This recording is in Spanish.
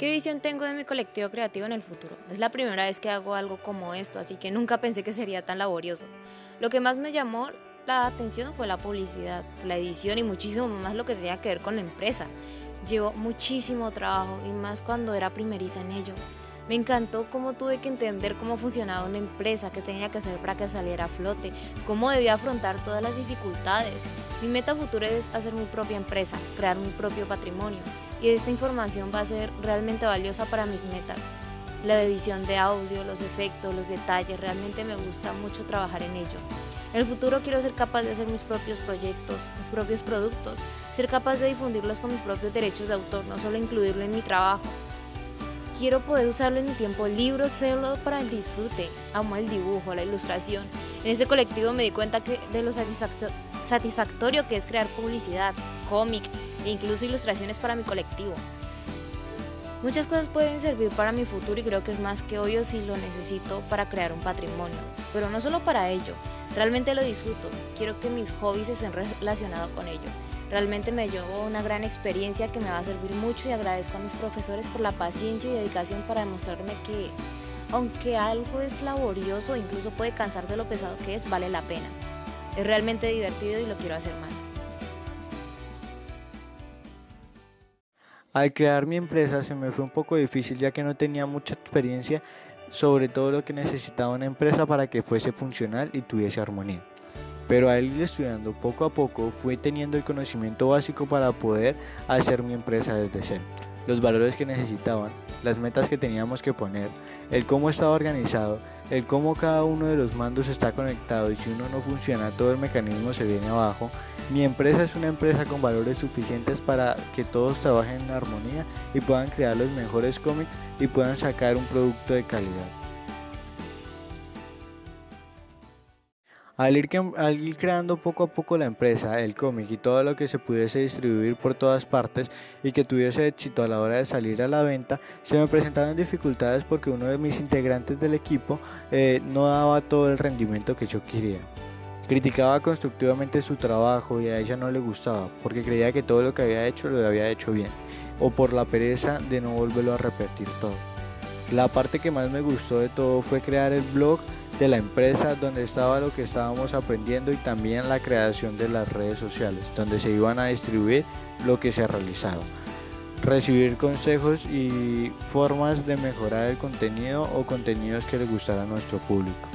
¿Qué visión tengo de mi colectivo creativo en el futuro? Es la primera vez que hago algo como esto, así que nunca pensé que sería tan laborioso. Lo que más me llamó la atención fue la publicidad, la edición y muchísimo más lo que tenía que ver con la empresa. Llevó muchísimo trabajo y más cuando era primeriza en ello. Me encantó cómo tuve que entender cómo funcionaba una empresa, qué tenía que hacer para que saliera a flote, cómo debía afrontar todas las dificultades. Mi meta futura es hacer mi propia empresa, crear mi propio patrimonio y esta información va a ser realmente valiosa para mis metas. La edición de audio, los efectos, los detalles, realmente me gusta mucho trabajar en ello. En el futuro quiero ser capaz de hacer mis propios proyectos, mis propios productos, ser capaz de difundirlos con mis propios derechos de autor, no solo incluirlo en mi trabajo quiero poder usarlo en mi tiempo libre, solo para el disfrute. Amo el dibujo, la ilustración. En este colectivo me di cuenta que de lo satisfactorio que es crear publicidad, cómic e incluso ilustraciones para mi colectivo. Muchas cosas pueden servir para mi futuro y creo que es más que obvio si lo necesito para crear un patrimonio. Pero no solo para ello, realmente lo disfruto. Quiero que mis hobbies estén relacionados con ello. Realmente me llevo una gran experiencia que me va a servir mucho y agradezco a mis profesores por la paciencia y dedicación para demostrarme que aunque algo es laborioso, incluso puede cansar de lo pesado que es, vale la pena. Es realmente divertido y lo quiero hacer más. Al crear mi empresa se me fue un poco difícil ya que no tenía mucha experiencia sobre todo lo que necesitaba una empresa para que fuese funcional y tuviese armonía pero al ir estudiando poco a poco fui teniendo el conocimiento básico para poder hacer mi empresa desde cero. Los valores que necesitaban, las metas que teníamos que poner, el cómo estaba organizado, el cómo cada uno de los mandos está conectado y si uno no funciona todo el mecanismo se viene abajo. Mi empresa es una empresa con valores suficientes para que todos trabajen en armonía y puedan crear los mejores cómics y puedan sacar un producto de calidad. Al ir, creando poco a poco la empresa, el cómic y todo lo que se pudiese distribuir por todas partes y que tuviese éxito a la hora de salir a la venta, se me presentaron dificultades porque uno de mis integrantes del equipo eh, no daba todo el rendimiento que yo quería. Criticaba constructivamente su trabajo y a ella no le gustaba porque creía que todo lo que había hecho lo había hecho bien o por la pereza de no volverlo a repetir todo. La parte que más me gustó de todo fue crear el blog de la empresa donde estaba lo que estábamos aprendiendo y también la creación de las redes sociales donde se iban a distribuir lo que se ha realizado. Recibir consejos y formas de mejorar el contenido o contenidos que le gustará a nuestro público.